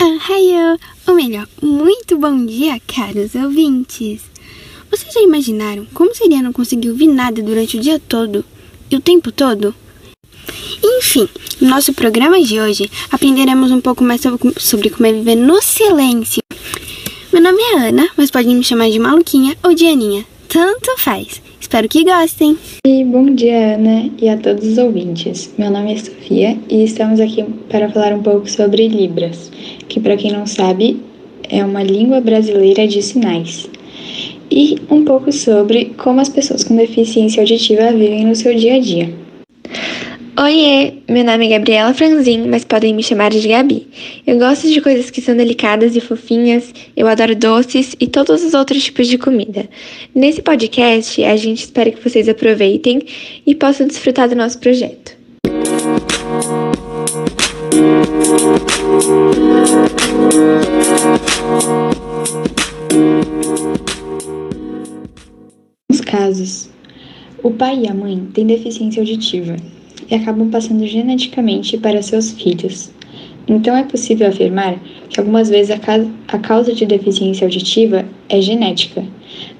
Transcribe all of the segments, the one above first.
Ohio, ou melhor, muito bom dia, caros ouvintes. Vocês já imaginaram como seria não conseguir ouvir nada durante o dia todo e o tempo todo? Enfim, no nosso programa de hoje aprenderemos um pouco mais sobre como é viver no silêncio. Meu nome é Ana, mas podem me chamar de Maluquinha ou de Aninha. Tanto faz. Espero que gostem. E bom dia, Ana, e a todos os ouvintes. Meu nome é Sofia e estamos aqui para falar um pouco sobre Libras, que, para quem não sabe, é uma língua brasileira de sinais. E um pouco sobre como as pessoas com deficiência auditiva vivem no seu dia a dia. Oiê, meu nome é Gabriela Franzin, mas podem me chamar de Gabi. Eu gosto de coisas que são delicadas e fofinhas, eu adoro doces e todos os outros tipos de comida. Nesse podcast, a gente espera que vocês aproveitem e possam desfrutar do nosso projeto. Nos casos, o pai e a mãe têm deficiência auditiva e acabam passando geneticamente para seus filhos. Então é possível afirmar que algumas vezes a, ca a causa de deficiência auditiva é genética.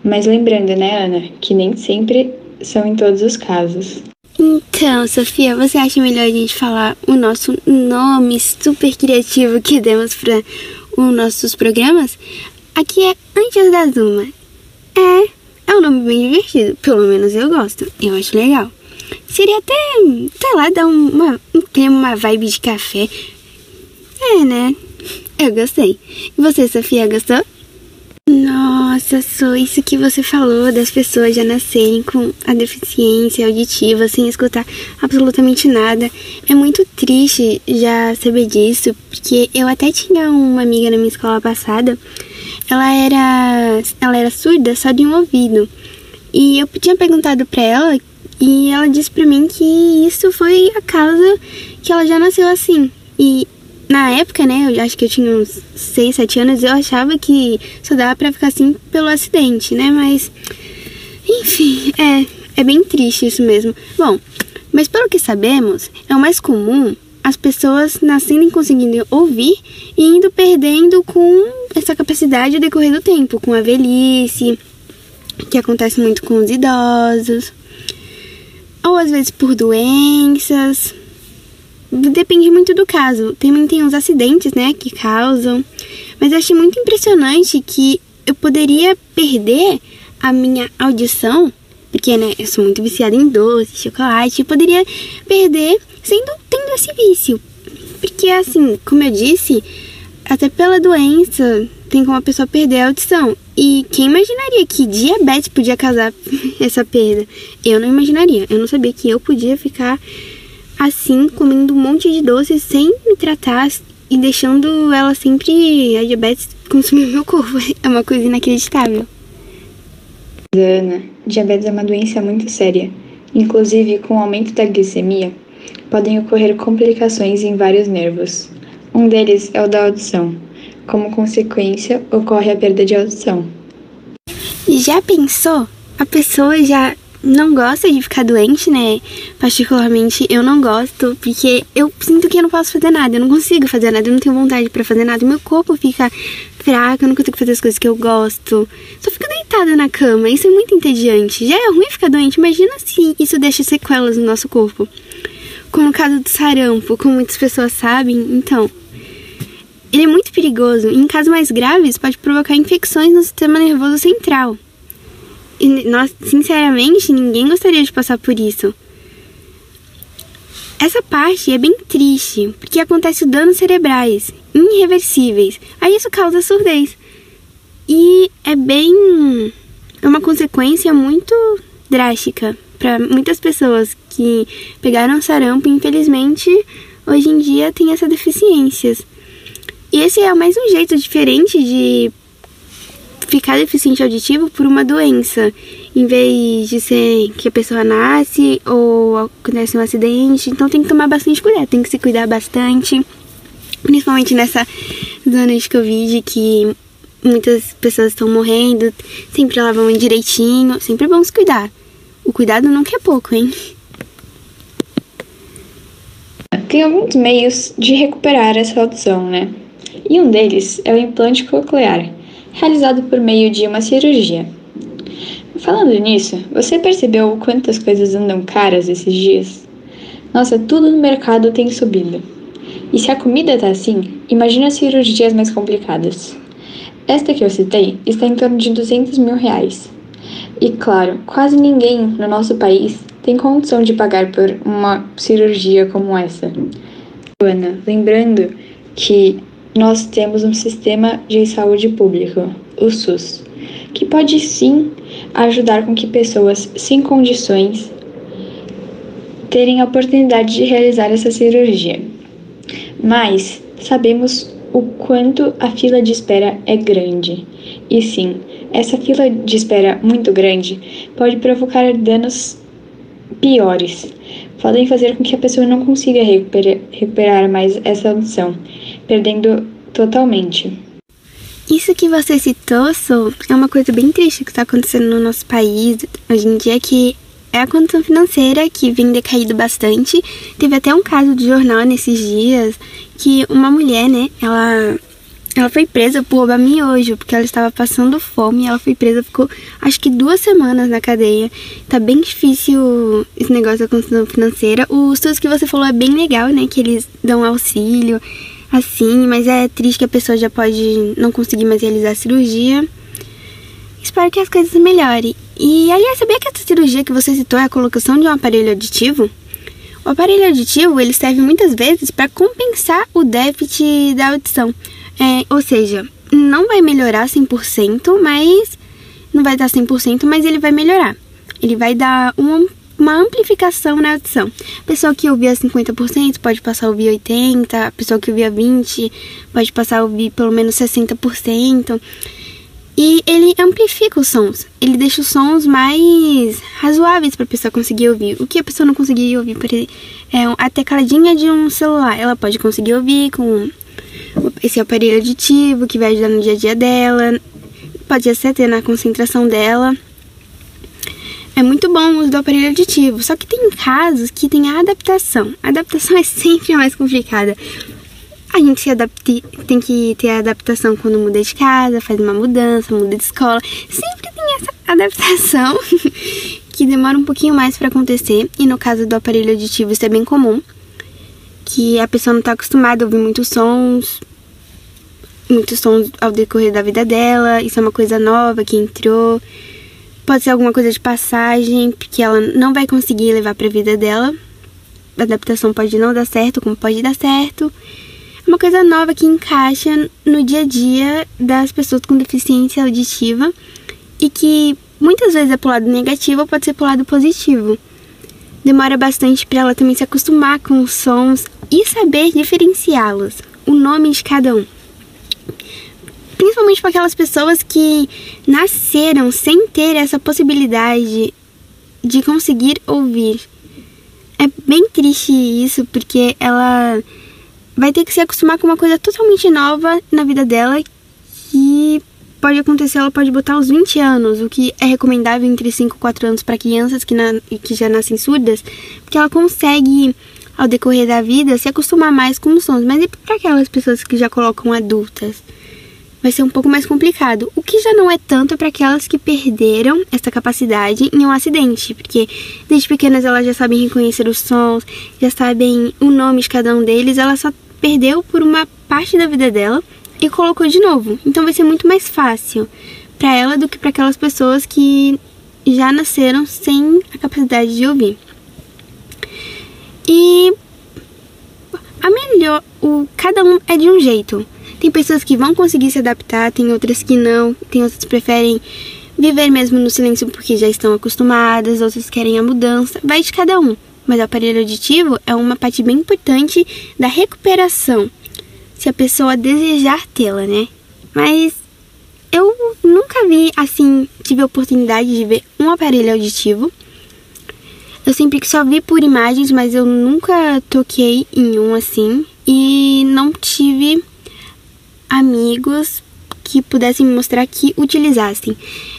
Mas lembrando, né, Ana, que nem sempre são em todos os casos. Então, Sofia, você acha melhor a gente falar o nosso nome super criativo que demos para os nossos programas? Aqui é Antes da Zuma. É, é um nome bem divertido, pelo menos eu gosto, eu acho legal. Seria até, sei lá, dar uma, um clima, uma vibe de café. É, né? Eu gostei. E você, Sofia, gostou? Nossa, só isso que você falou das pessoas já nascerem com a deficiência auditiva sem escutar absolutamente nada. É muito triste já saber disso, porque eu até tinha uma amiga na minha escola passada. Ela era, ela era surda só de um ouvido. E eu tinha perguntado para ela e ela disse para mim que isso foi a causa que ela já nasceu assim. E na época, né, eu acho que eu tinha uns 6, 7 anos, eu achava que só dava pra ficar assim pelo acidente, né? Mas, enfim, é, é bem triste isso mesmo. Bom, mas pelo que sabemos, é o mais comum as pessoas nascendo conseguindo ouvir e indo perdendo com essa capacidade ao decorrer do tempo, com a velhice, que acontece muito com os idosos ou às vezes por doenças. Depende muito do caso. Também tem uns acidentes, né, que causam. Mas eu achei muito impressionante que eu poderia perder a minha audição, porque, né, eu sou muito viciada em doce, chocolate, eu poderia perder sendo tendo esse vício. Porque assim, como eu disse, até pela doença tem como a pessoa perder a audição. E quem imaginaria que diabetes podia causar essa perda? Eu não imaginaria. Eu não sabia que eu podia ficar assim, comendo um monte de doces sem me tratar e deixando ela sempre, a diabetes, consumir meu corpo. É uma coisa inacreditável. Ana, diabetes é uma doença muito séria. Inclusive, com o aumento da glicemia, podem ocorrer complicações em vários nervos. Um deles é o da audição como consequência, ocorre a perda de audição. Já pensou? A pessoa já não gosta de ficar doente, né? Particularmente eu não gosto, porque eu sinto que eu não posso fazer nada, eu não consigo fazer nada, eu não tenho vontade para fazer nada, meu corpo fica fraco, eu não consigo fazer as coisas que eu gosto. Só fico deitada na cama, isso é muito entediante. Já é ruim ficar doente, imagina se isso deixa sequelas no nosso corpo. Como no caso do sarampo, como muitas pessoas sabem, então, ele é muito perigoso e, em casos mais graves, pode provocar infecções no sistema nervoso central. E nós, sinceramente, ninguém gostaria de passar por isso. Essa parte é bem triste, porque acontece danos cerebrais irreversíveis. Aí isso causa surdez. E é bem. É uma consequência muito drástica para muitas pessoas que pegaram sarampo e, infelizmente, hoje em dia têm essas deficiências. E esse é mais um jeito diferente de ficar deficiente auditivo por uma doença, em vez de ser que a pessoa nasce ou acontece um acidente. Então tem que tomar bastante cuidado, tem que se cuidar bastante, principalmente nessa zona de Covid que muitas pessoas estão morrendo, sempre lavam direitinho, sempre vamos se cuidar. O cuidado nunca é pouco, hein? Tem alguns meios de recuperar essa audição, né? E um deles é o implante coclear, realizado por meio de uma cirurgia. Falando nisso, você percebeu quantas coisas andam caras esses dias? Nossa, tudo no mercado tem subido. E se a comida tá assim, imagina as cirurgias mais complicadas. Esta que eu citei está em torno de 200 mil reais. E claro, quase ninguém no nosso país tem condição de pagar por uma cirurgia como essa. Ana, lembrando que nós temos um sistema de saúde público, o SUS, que pode sim ajudar com que pessoas sem condições terem a oportunidade de realizar essa cirurgia. Mas sabemos o quanto a fila de espera é grande. E sim, essa fila de espera muito grande pode provocar danos piores. Podem fazer com que a pessoa não consiga recuperar, mais essa audição, perdendo totalmente. Isso que você citou, Sou, é uma coisa bem triste que está acontecendo no nosso país hoje em dia, que é a condição financeira que vem decaído bastante. Teve até um caso de jornal nesses dias que uma mulher, né, ela ela foi presa por roubar miojo, porque ela estava passando fome. Ela foi presa, ficou acho que duas semanas na cadeia. Tá bem difícil esse negócio da condição financeira. O estudo que você falou é bem legal, né? Que eles dão auxílio, assim, mas é triste que a pessoa já pode não conseguir mais realizar a cirurgia. Espero que as coisas melhorem. E, aliás, sabia que essa cirurgia que você citou é a colocação de um aparelho auditivo? O aparelho auditivo ele serve muitas vezes para compensar o déficit da audição. É, ou seja, não vai melhorar 100%, mas não vai dar 100%, mas ele vai melhorar. Ele vai dar uma, amplificação na audição. Pessoa que ouvia 50% pode passar a ouvir 80%, a pessoa que ouvia 20% pode passar a ouvir pelo menos 60%. E ele amplifica os sons. Ele deixa os sons mais razoáveis para a pessoa conseguir ouvir. O que a pessoa não conseguiria ouvir, por exemplo, é a tecladinha de um celular. Ela pode conseguir ouvir com esse aparelho aditivo que vai ajudar no dia a dia dela. Pode até na concentração dela. É muito bom o uso do aparelho aditivo, só que tem casos que tem a adaptação. A adaptação é sempre mais complicada a gente se adapte, tem que ter a adaptação quando muda de casa, faz uma mudança, muda de escola. Sempre tem essa adaptação que demora um pouquinho mais para acontecer. E no caso do aparelho auditivo, isso é bem comum. Que a pessoa não está acostumada a ouvir muitos sons, muitos sons ao decorrer da vida dela. Isso é uma coisa nova que entrou. Pode ser alguma coisa de passagem, porque ela não vai conseguir levar para a vida dela. A adaptação pode não dar certo, como pode dar certo uma coisa nova que encaixa no dia a dia das pessoas com deficiência auditiva e que muitas vezes é pro lado negativo ou pode ser pro lado positivo. Demora bastante para ela também se acostumar com os sons e saber diferenciá-los, o nome de cada um. Principalmente para aquelas pessoas que nasceram sem ter essa possibilidade de conseguir ouvir. É bem triste isso, porque ela vai ter que se acostumar com uma coisa totalmente nova na vida dela que pode acontecer, ela pode botar aos 20 anos, o que é recomendável entre 5 e 4 anos para crianças que, na, que já nascem surdas, porque ela consegue, ao decorrer da vida, se acostumar mais com os sons. Mas e para aquelas pessoas que já colocam adultas? Vai ser um pouco mais complicado. O que já não é tanto para aquelas que perderam essa capacidade em um acidente, porque desde pequenas elas já sabem reconhecer os sons, já sabem o nome de cada um deles, elas só perdeu por uma parte da vida dela e colocou de novo. Então vai ser muito mais fácil para ela do que para aquelas pessoas que já nasceram sem a capacidade de ouvir. E a melhor, o cada um é de um jeito. Tem pessoas que vão conseguir se adaptar, tem outras que não, tem outras que preferem viver mesmo no silêncio porque já estão acostumadas, outras querem a mudança, vai de cada um mas o aparelho auditivo é uma parte bem importante da recuperação, se a pessoa desejar tê-la, né? Mas eu nunca vi assim, tive a oportunidade de ver um aparelho auditivo. Eu sempre só vi por imagens, mas eu nunca toquei em um assim e não tive amigos que pudessem me mostrar que utilizassem.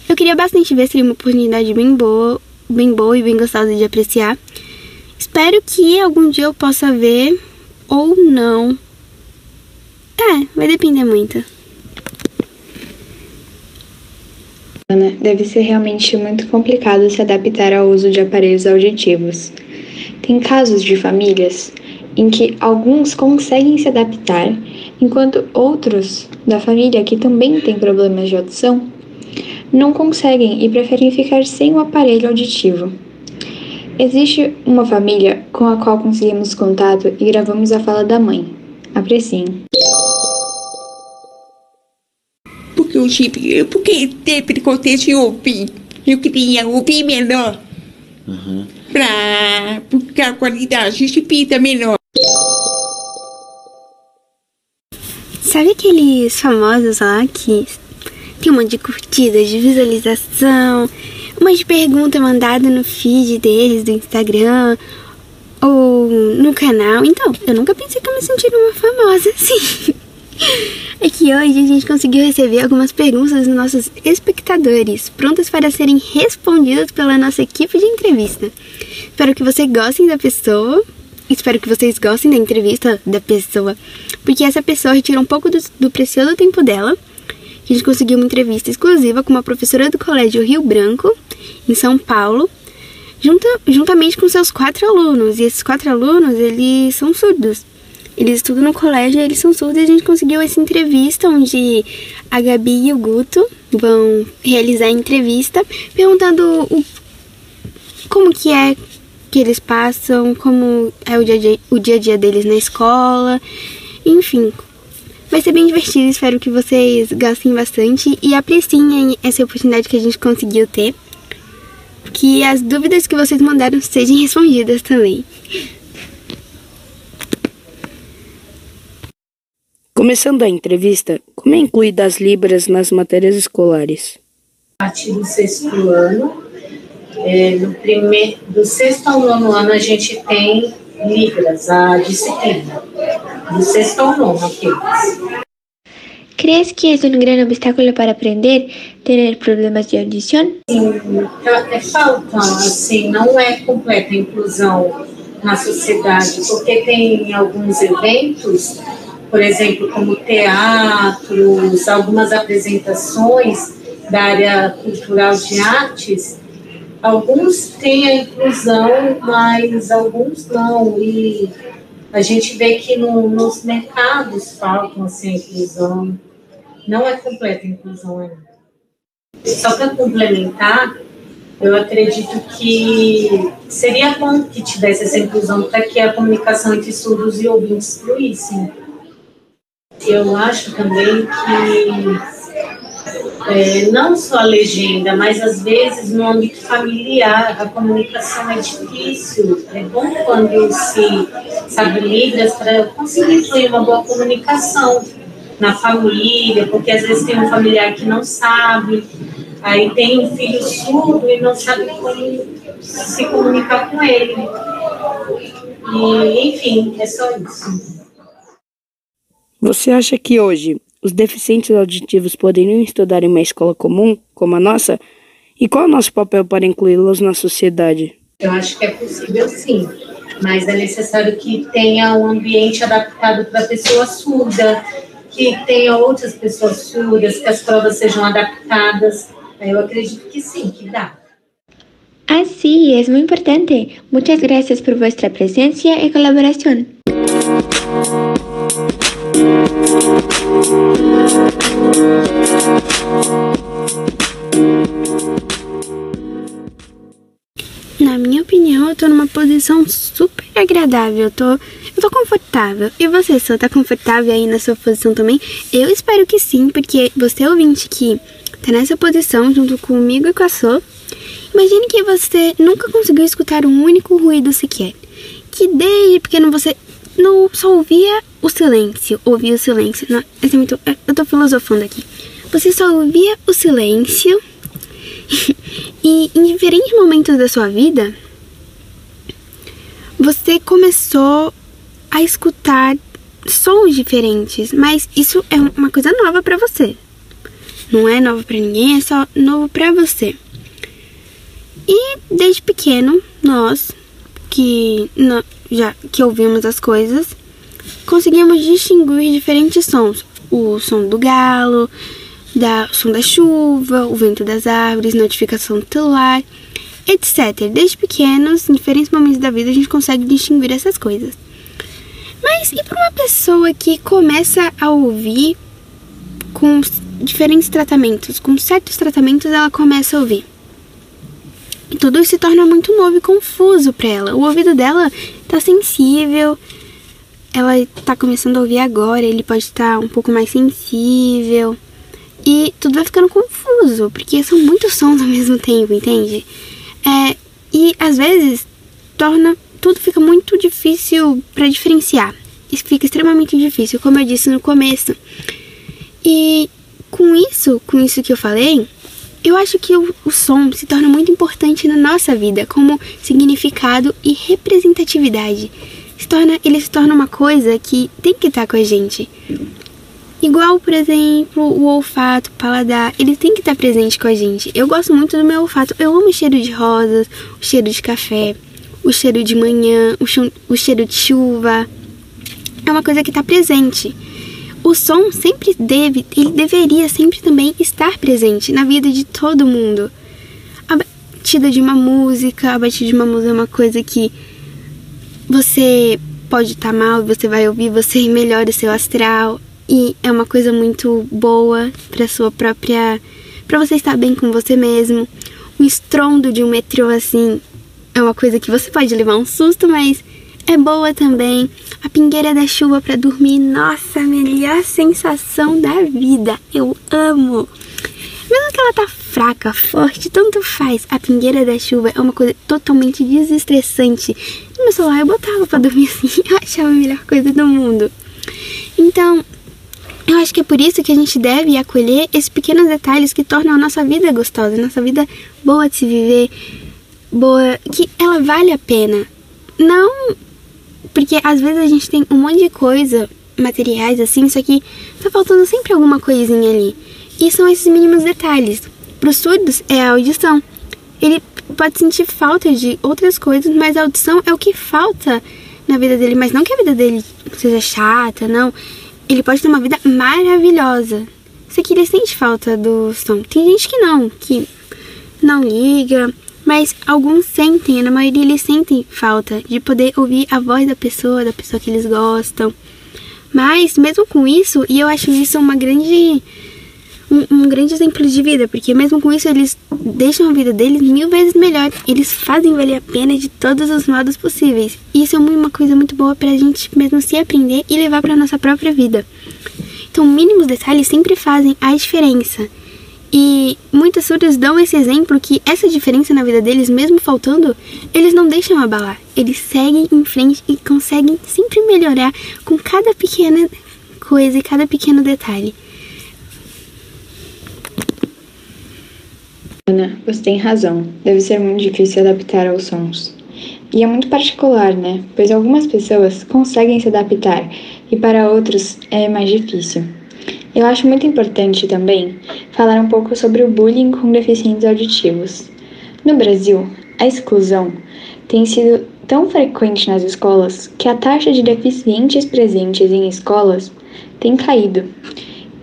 Eu queria bastante ver, seria uma oportunidade bem boa, bem boa e bem gostosa de apreciar. Espero que algum dia eu possa ver ou não É, vai depender muito. Deve ser realmente muito complicado se adaptar ao uso de aparelhos auditivos. Tem casos de famílias em que alguns conseguem se adaptar, enquanto outros da família que também têm problemas de audição não conseguem e preferem ficar sem o aparelho auditivo. Existe uma família com a qual conseguimos contato e gravamos a fala da mãe. Apreciem. Porque o chip, porque sempre acontece ouvir. Eu queria ouvir melhor. Uhum. Pra, porque a qualidade de fita menor. Sabe aqueles famosos lá que tem um monte de curtidas, de visualização, uma de pergunta mandada no feed deles do Instagram ou no canal. Então, eu nunca pensei que eu me sentiria uma famosa assim. É que hoje a gente conseguiu receber algumas perguntas dos nossos espectadores, prontas para serem respondidas pela nossa equipe de entrevista. Espero que vocês gostem da pessoa. Espero que vocês gostem da entrevista da pessoa, porque essa pessoa retira um pouco do, do precioso tempo dela a gente conseguiu uma entrevista exclusiva com uma professora do Colégio Rio Branco, em São Paulo, junta, juntamente com seus quatro alunos. E esses quatro alunos, eles são surdos. Eles estudam no colégio eles são surdos e a gente conseguiu essa entrevista onde a Gabi e o Guto vão realizar a entrevista perguntando o, como que é que eles passam, como é o dia, dia, o dia a dia deles na escola, enfim, Vai ser bem divertido, espero que vocês gostem bastante e apreciem essa oportunidade que a gente conseguiu ter. Que as dúvidas que vocês mandaram sejam respondidas também. Começando a entrevista, como é incluída as Libras nas matérias escolares? A partir do sexto ano, é, no primeiro, do sexto ao nono ano, a gente tem Libras, a disciplina. Do sexto ao nono, aqueles. ¿Crees que es un gran obstáculo para aprender ter problemas de audição? Sim, é, é falta, assim, não é completa a inclusão na sociedade, porque tem alguns eventos, por exemplo, como teatros, algumas apresentações da área cultural de artes, Alguns têm a inclusão, mas alguns não. E a gente vê que no, nos mercados faltam assim, a inclusão. Não é completa a inclusão ainda. Só para complementar, eu acredito que seria bom que tivesse essa inclusão para que a comunicação entre surdos e ouvintes fluísse. Eu acho também que é, não só a legenda, mas às vezes no âmbito familiar a comunicação é difícil. É bom quando se sabe Libras para conseguir incluir uma boa comunicação na família, porque às vezes tem um familiar que não sabe, aí tem um filho surdo e não sabe como se comunicar com ele. E, enfim, é só isso. Você acha que hoje os deficientes auditivos poderiam estudar em uma escola comum, como a nossa? E qual é o nosso papel para incluí-los na sociedade? Eu acho que é possível sim, mas é necessário que tenha um ambiente adaptado para a pessoa surda, que tenha outras pessoas surdas, que as provas sejam adaptadas. Eu acredito que sim, que dá. Ah, sí, es muy importante. Muchas gracias por vuestra presencia y colaboración. Na minha opinião, eu tô numa posição super agradável. Eu tô, eu tô confortável. E você, só tá confortável aí na sua posição também? Eu espero que sim, porque você ouvinte que tá nessa posição junto comigo e com a sua. Imagine que você nunca conseguiu escutar um único ruído sequer. Que desde pequeno você não só ouvia o silêncio, ouvia o silêncio. Não, é muito, eu tô filosofando aqui. Você só ouvia o silêncio e em diferentes momentos da sua vida você começou a escutar sons diferentes, mas isso é uma coisa nova para você. Não é nova para ninguém, é só novo para você. E desde pequeno, nós que já que ouvimos as coisas, conseguimos distinguir diferentes sons. O som do galo, da, o som da chuva, o vento das árvores, notificação do celular, etc. Desde pequenos, em diferentes momentos da vida, a gente consegue distinguir essas coisas. Mas e para uma pessoa que começa a ouvir com diferentes tratamentos, com certos tratamentos ela começa a ouvir? E tudo se torna muito novo e confuso para ela. O ouvido dela tá sensível, ela tá começando a ouvir agora, ele pode estar um pouco mais sensível. E tudo vai ficando confuso, porque são muitos sons ao mesmo tempo, entende? É, e às vezes torna tudo fica muito difícil para diferenciar. Isso fica extremamente difícil, como eu disse no começo. E com isso, com isso que eu falei, eu acho que o, o som se torna muito importante na nossa vida, como significado e representatividade. Se torna, ele se torna uma coisa que tem que estar com a gente. Igual, por exemplo, o olfato, o paladar, ele tem que estar presente com a gente. Eu gosto muito do meu olfato. Eu amo o cheiro de rosas, o cheiro de café, o cheiro de manhã, o, cheiro de chuva. É uma coisa que está presente. O som sempre deve, ele deveria sempre também estar presente na vida de todo mundo. A batida de uma música, a batida de uma música é uma coisa que você pode estar tá mal, você vai ouvir, você melhora seu astral e é uma coisa muito boa para sua própria para você estar bem com você mesmo. O estrondo de um metrô assim é uma coisa que você pode levar um susto, mas é boa também. A pingueira da chuva para dormir, nossa, melhor sensação da vida. Eu amo. Mesmo que ela tá fraca, forte, tanto faz. A pingueira da chuva é uma coisa totalmente desestressante. Meu celular eu botava para dormir assim, eu achava a melhor coisa do mundo. Então, eu acho que é por isso que a gente deve acolher esses pequenos detalhes que tornam a nossa vida gostosa, a nossa vida boa de se viver, boa, que ela vale a pena. Não porque às vezes a gente tem um monte de coisa, materiais assim, só que tá faltando sempre alguma coisinha ali. E são esses mínimos detalhes. Para os surdos é a audição. Ele pode sentir falta de outras coisas, mas a audição é o que falta na vida dele. Mas não que a vida dele seja chata, não ele pode ter uma vida maravilhosa. Só que ele sente falta do som. Tem gente que não, que não liga, mas alguns sentem, na maioria eles sentem falta de poder ouvir a voz da pessoa, da pessoa que eles gostam. Mas mesmo com isso, e eu acho isso uma grande um, um, grande exemplo de vida, porque mesmo com isso eles deixam a vida deles mil vezes melhor. Eles fazem valer a pena de todos os modos possíveis. E isso é uma coisa muito boa pra gente mesmo se aprender e levar pra nossa própria vida. Então, mínimos detalhes sempre fazem a diferença. E muitas surdas dão esse exemplo que essa diferença na vida deles, mesmo faltando, eles não deixam abalar. Eles seguem em frente e conseguem sempre melhorar com cada pequena coisa e cada pequeno detalhe. Ana, você tem razão. Deve ser muito difícil adaptar aos sons. E é muito particular, né? Pois algumas pessoas conseguem se adaptar e para outros é mais difícil. Eu acho muito importante também falar um pouco sobre o bullying com deficientes auditivos. No Brasil, a exclusão tem sido tão frequente nas escolas que a taxa de deficientes presentes em escolas tem caído.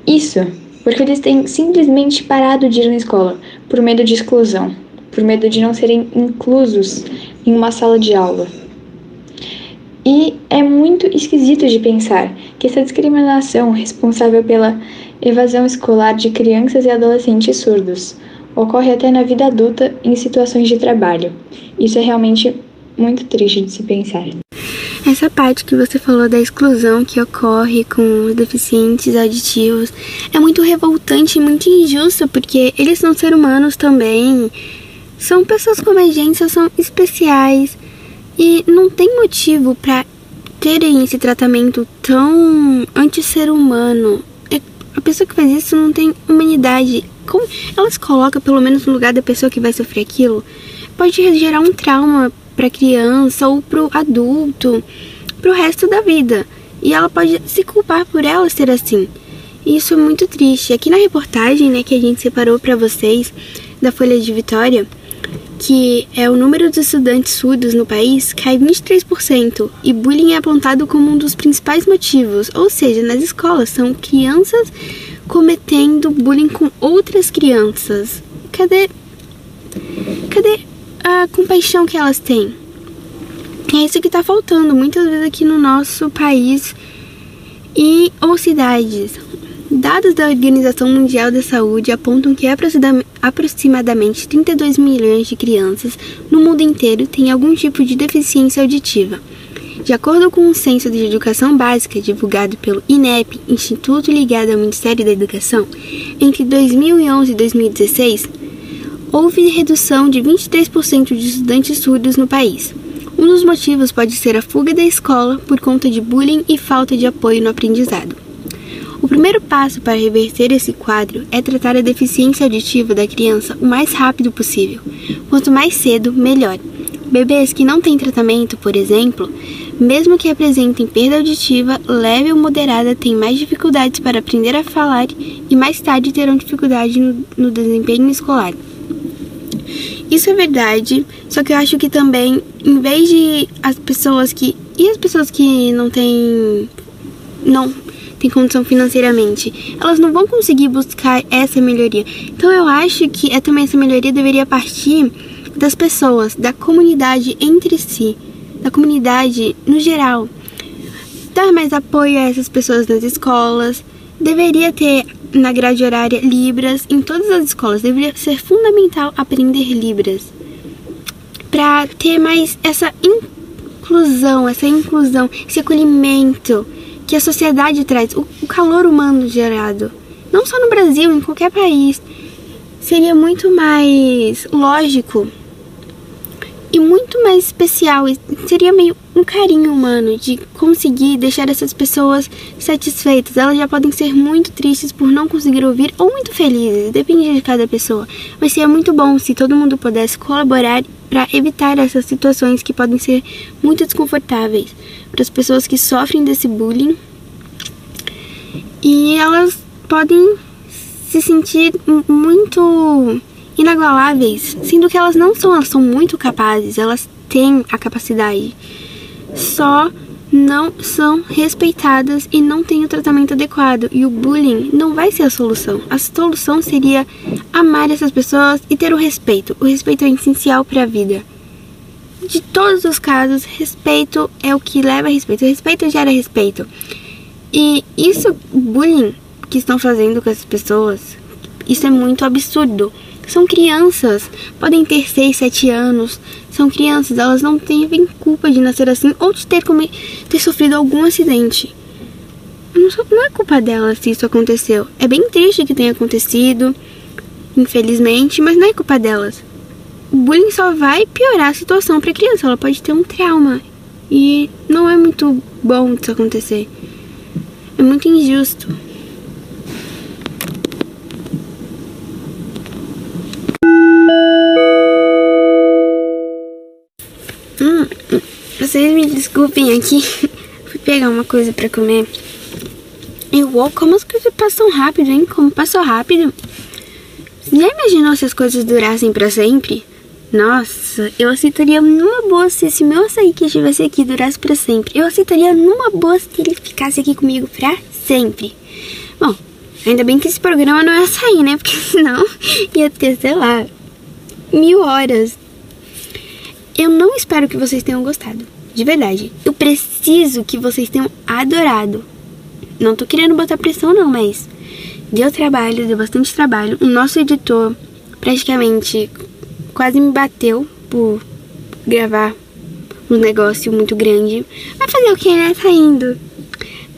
Isso porque eles têm simplesmente parado de ir na escola por medo de exclusão, por medo de não serem inclusos em uma sala de aula. E é muito esquisito de pensar que essa discriminação responsável pela evasão escolar de crianças e adolescentes surdos ocorre até na vida adulta em situações de trabalho. Isso é realmente muito triste de se pensar. Essa parte que você falou da exclusão que ocorre com os deficientes auditivos é muito revoltante e muito injusto, porque eles são seres humanos também. São pessoas como a gente, são especiais e não tem motivo para terem esse tratamento tão anti-ser humano. É, a pessoa que faz isso não tem humanidade. Como ela se coloca pelo menos no lugar da pessoa que vai sofrer aquilo, pode gerar um trauma para criança ou para o adulto, para o resto da vida. E ela pode se culpar por ela ser assim. E isso é muito triste. Aqui na reportagem, né, que a gente separou para vocês da Folha de Vitória, que é o número de estudantes surdos no país, cai 23%, e bullying é apontado como um dos principais motivos, ou seja, nas escolas são crianças cometendo bullying com outras crianças. Cadê cadê a compaixão que elas têm? É isso que está faltando muitas vezes aqui no nosso país e ou cidades. Dados da Organização Mundial da Saúde apontam que aproximadamente 32 milhões de crianças no mundo inteiro têm algum tipo de deficiência auditiva. De acordo com um censo de educação básica divulgado pelo INEP, Instituto ligado ao Ministério da Educação, entre 2011 e 2016, houve redução de 23% de estudantes surdos no país. Um dos motivos pode ser a fuga da escola por conta de bullying e falta de apoio no aprendizado. O primeiro passo para reverter esse quadro é tratar a deficiência auditiva da criança o mais rápido possível. Quanto mais cedo, melhor. Bebês que não têm tratamento, por exemplo, mesmo que apresentem perda auditiva leve ou moderada, têm mais dificuldades para aprender a falar e mais tarde terão dificuldade no, no desempenho escolar. Isso é verdade, só que eu acho que também, em vez de as pessoas que. E as pessoas que não têm. Não têm condição financeiramente, elas não vão conseguir buscar essa melhoria. Então eu acho que é, também essa melhoria deveria partir das pessoas, da comunidade entre si, da comunidade no geral. Dar mais apoio a essas pessoas nas escolas. Deveria ter na grade horária Libras em todas as escolas. Deveria ser fundamental aprender Libras para ter mais essa inclusão, essa inclusão, esse acolhimento que a sociedade traz, o, o calor humano gerado, não só no Brasil, em qualquer país, seria muito mais lógico e muito mais especial. Seria meio um carinho humano de conseguir deixar essas pessoas satisfeitas. Elas já podem ser muito tristes por não conseguir ouvir ou muito felizes, depende de cada pessoa. Mas seria muito bom se todo mundo pudesse colaborar para evitar essas situações que podem ser muito desconfortáveis para as pessoas que sofrem desse bullying. E elas podem se sentir muito inagualáveis, sendo que elas não são, elas são muito capazes, elas têm a capacidade. Só não são respeitadas e não têm o tratamento adequado. E o bullying não vai ser a solução. A solução seria amar essas pessoas e ter o respeito. O respeito é essencial para a vida. De todos os casos, respeito é o que leva a respeito. O respeito gera respeito. E isso, bullying que estão fazendo com as pessoas, isso é muito absurdo. São crianças, podem ter 6, 7 anos, são crianças, elas não têm culpa de nascer assim ou de ter, ter sofrido algum acidente. Não, não é culpa delas se isso aconteceu. É bem triste que tenha acontecido, infelizmente, mas não é culpa delas. O bullying só vai piorar a situação para a criança, ela pode ter um trauma. E não é muito bom isso acontecer. É muito injusto. Vocês me desculpem aqui. Fui pegar uma coisa para comer. E uou, como as coisas passam rápido, hein? Como passou rápido. Já imaginou se as coisas durassem para sempre? Nossa, eu aceitaria numa boa se esse meu açaí que estivesse aqui durasse para sempre. Eu aceitaria numa boa se ele ficasse aqui comigo pra sempre. Bom, ainda bem que esse programa não é açaí, né? Porque senão ia ter, sei lá, mil horas. Eu não espero que vocês tenham gostado. De verdade. Eu preciso que vocês tenham adorado. Não tô querendo botar pressão, não, mas deu trabalho, deu bastante trabalho. O nosso editor praticamente quase me bateu por gravar um negócio muito grande. Vai fazer o que, né? Tá indo.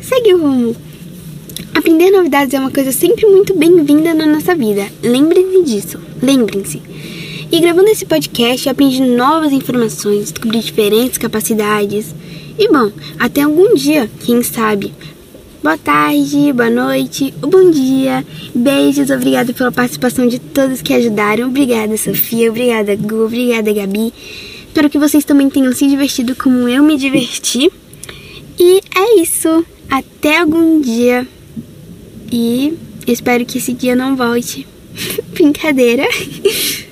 Segue o rumo. Aprender novidades é uma coisa sempre muito bem-vinda na nossa vida. Lembrem-se disso. Lembrem-se. E gravando esse podcast, eu aprendi novas informações, descobri diferentes capacidades. E bom, até algum dia, quem sabe. Boa tarde, boa noite, bom dia, beijos, obrigada pela participação de todos que ajudaram. Obrigada, Sofia, obrigada, Gu, obrigada, Gabi. Espero que vocês também tenham se divertido como eu me diverti. E é isso. Até algum dia. E espero que esse dia não volte. Brincadeira.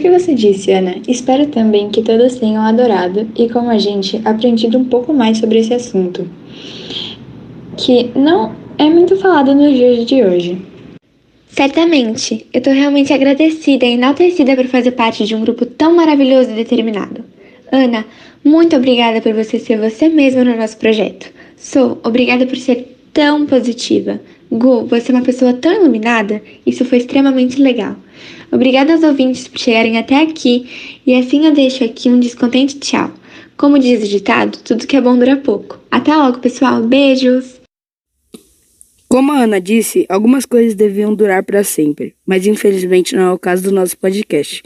que você disse, Ana. Espero também que todos tenham adorado e, como a gente, aprendido um pouco mais sobre esse assunto, que não é muito falado nos dias de hoje. Certamente, eu tô realmente agradecida e enaltecida por fazer parte de um grupo tão maravilhoso e determinado. Ana, muito obrigada por você ser você mesma no nosso projeto. Sou obrigada por ser tão positiva. Gu, você é uma pessoa tão iluminada, isso foi extremamente legal. Obrigada aos ouvintes por chegarem até aqui e assim eu deixo aqui um descontente tchau. Como diz o ditado, tudo que é bom dura pouco. Até logo, pessoal. Beijos! Como a Ana disse, algumas coisas deviam durar para sempre, mas infelizmente não é o caso do nosso podcast.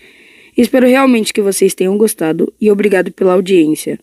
Espero realmente que vocês tenham gostado e obrigado pela audiência.